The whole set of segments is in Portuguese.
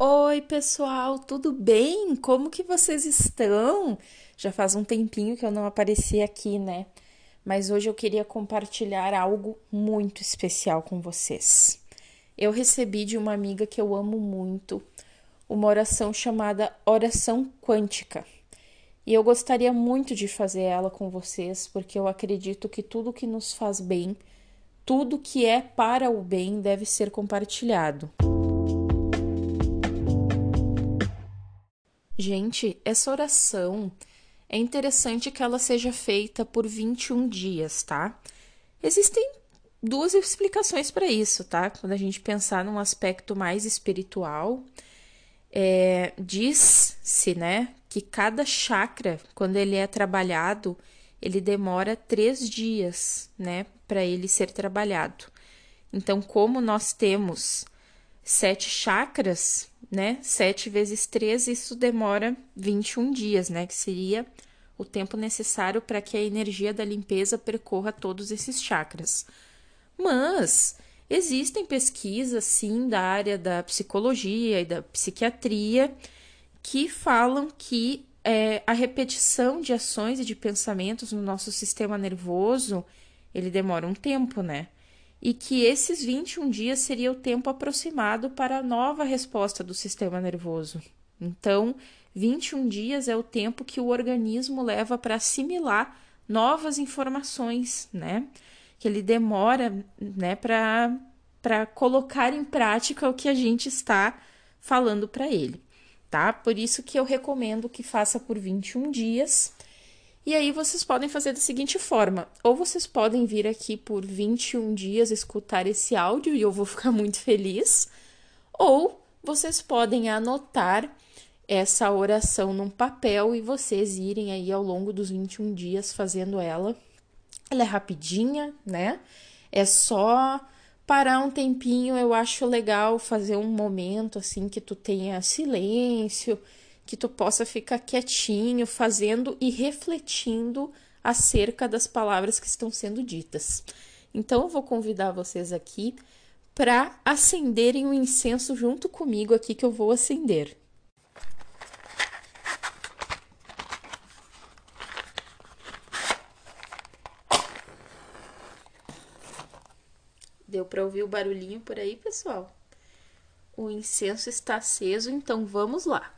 Oi, pessoal, tudo bem? Como que vocês estão? Já faz um tempinho que eu não apareci aqui, né? Mas hoje eu queria compartilhar algo muito especial com vocês. Eu recebi de uma amiga que eu amo muito uma oração chamada Oração Quântica. E eu gostaria muito de fazer ela com vocês, porque eu acredito que tudo que nos faz bem, tudo que é para o bem, deve ser compartilhado. Gente, essa oração é interessante que ela seja feita por 21 dias, tá? Existem duas explicações para isso, tá? Quando a gente pensar num aspecto mais espiritual, é, diz-se, né, que cada chakra, quando ele é trabalhado, ele demora três dias, né, para ele ser trabalhado. Então, como nós temos sete chakras, né? 7 vezes 3, isso demora 21 dias, né? Que seria o tempo necessário para que a energia da limpeza percorra todos esses chakras. Mas existem pesquisas, sim, da área da psicologia e da psiquiatria que falam que é, a repetição de ações e de pensamentos no nosso sistema nervoso ele demora um tempo, né? E que esses 21 dias seria o tempo aproximado para a nova resposta do sistema nervoso. Então, 21 dias é o tempo que o organismo leva para assimilar novas informações, né? Que ele demora, né, para colocar em prática o que a gente está falando para ele, tá? Por isso que eu recomendo que faça por 21 dias e aí vocês podem fazer da seguinte forma: ou vocês podem vir aqui por 21 dias escutar esse áudio e eu vou ficar muito feliz, ou vocês podem anotar essa oração num papel e vocês irem aí ao longo dos 21 dias fazendo ela. Ela é rapidinha, né? É só parar um tempinho, eu acho legal fazer um momento assim que tu tenha silêncio, que tu possa ficar quietinho, fazendo e refletindo acerca das palavras que estão sendo ditas. Então eu vou convidar vocês aqui para acenderem o um incenso junto comigo aqui que eu vou acender. Deu para ouvir o barulhinho por aí, pessoal? O incenso está aceso, então vamos lá.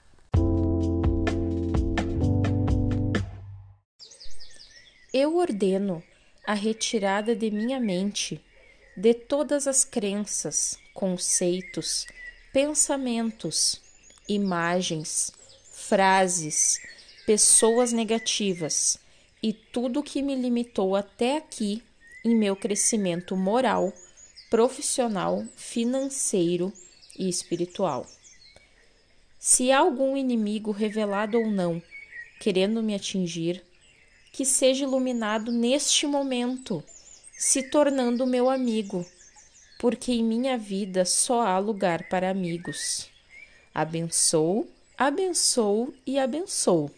Eu ordeno a retirada de minha mente de todas as crenças, conceitos, pensamentos, imagens, frases, pessoas negativas e tudo que me limitou até aqui em meu crescimento moral, profissional, financeiro e espiritual. Se há algum inimigo revelado ou não querendo me atingir, que seja iluminado neste momento, se tornando meu amigo, porque em minha vida só há lugar para amigos. Abençoo, abençoo e abençoo.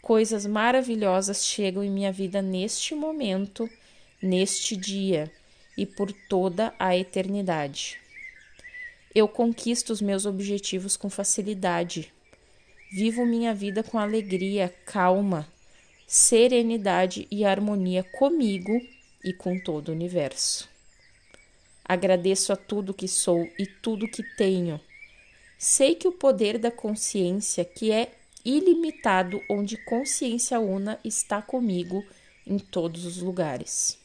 Coisas maravilhosas chegam em minha vida neste momento, neste dia e por toda a eternidade. Eu conquisto os meus objetivos com facilidade. Vivo minha vida com alegria, calma, serenidade e harmonia comigo e com todo o universo. Agradeço a tudo que sou e tudo que tenho. Sei que o poder da consciência, que é ilimitado, onde consciência una está comigo em todos os lugares.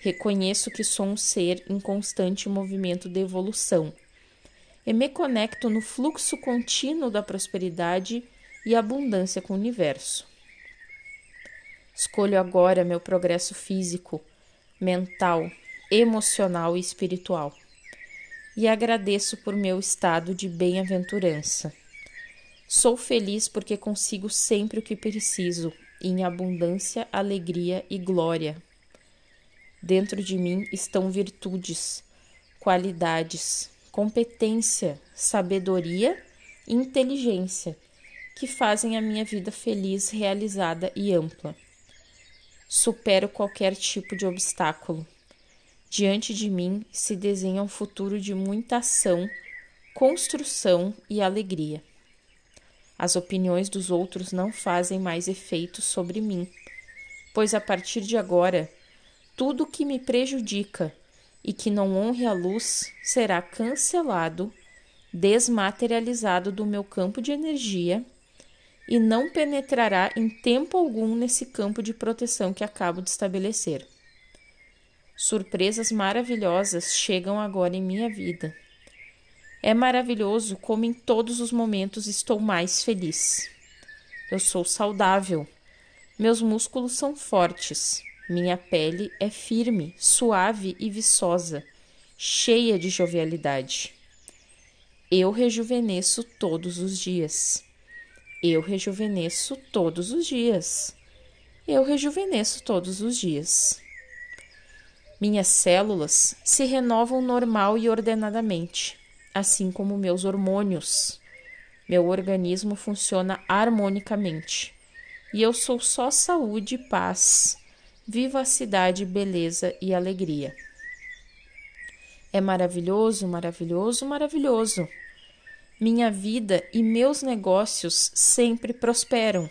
Reconheço que sou um ser em constante movimento de evolução e me conecto no fluxo contínuo da prosperidade e abundância com o universo. Escolho agora meu progresso físico, mental, emocional e espiritual. E agradeço por meu estado de bem-aventurança. Sou feliz porque consigo sempre o que preciso, em abundância, alegria e glória. Dentro de mim estão virtudes, qualidades, competência, sabedoria e inteligência que fazem a minha vida feliz, realizada e ampla. Supero qualquer tipo de obstáculo. Diante de mim se desenha um futuro de muita ação, construção e alegria. As opiniões dos outros não fazem mais efeito sobre mim, pois a partir de agora, tudo que me prejudica e que não honre a luz será cancelado, desmaterializado do meu campo de energia e não penetrará em tempo algum nesse campo de proteção que acabo de estabelecer. Surpresas maravilhosas chegam agora em minha vida. É maravilhoso como em todos os momentos estou mais feliz. Eu sou saudável, meus músculos são fortes, minha pele é firme, suave e viçosa, cheia de jovialidade. Eu rejuvenesço todos os dias. Eu rejuvenesço todos os dias. Eu rejuvenesço todos os dias. Minhas células se renovam normal e ordenadamente, assim como meus hormônios. Meu organismo funciona harmonicamente e eu sou só saúde, paz, vivacidade, beleza e alegria. É maravilhoso, maravilhoso, maravilhoso. Minha vida e meus negócios sempre prosperam.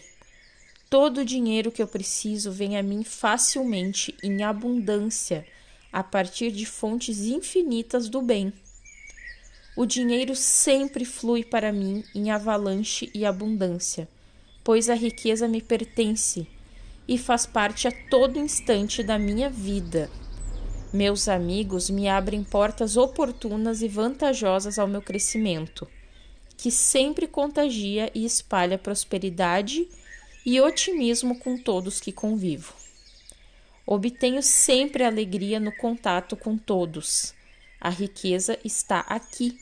Todo o dinheiro que eu preciso vem a mim facilmente, em abundância a partir de fontes infinitas do bem. O dinheiro sempre flui para mim em avalanche e abundância, pois a riqueza me pertence e faz parte a todo instante da minha vida. Meus amigos me abrem portas oportunas e vantajosas ao meu crescimento, que sempre contagia e espalha prosperidade e otimismo com todos que convivo. Obtenho sempre alegria no contato com todos. A riqueza está aqui.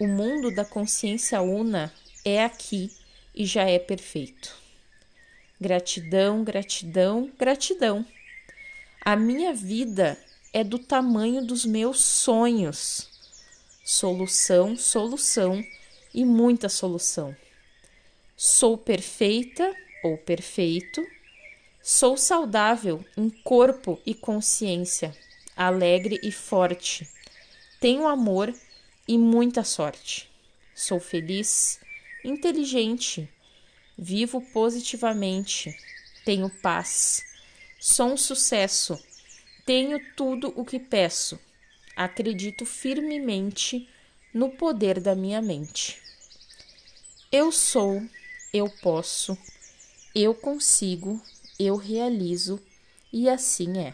O mundo da consciência una é aqui e já é perfeito. Gratidão, gratidão, gratidão. A minha vida é do tamanho dos meus sonhos. Solução, solução e muita solução. Sou perfeita ou perfeito Sou saudável em corpo e consciência, alegre e forte. Tenho amor e muita sorte. Sou feliz, inteligente, vivo positivamente, tenho paz. Sou um sucesso, tenho tudo o que peço. Acredito firmemente no poder da minha mente. Eu sou, eu posso, eu consigo eu realizo, e assim é.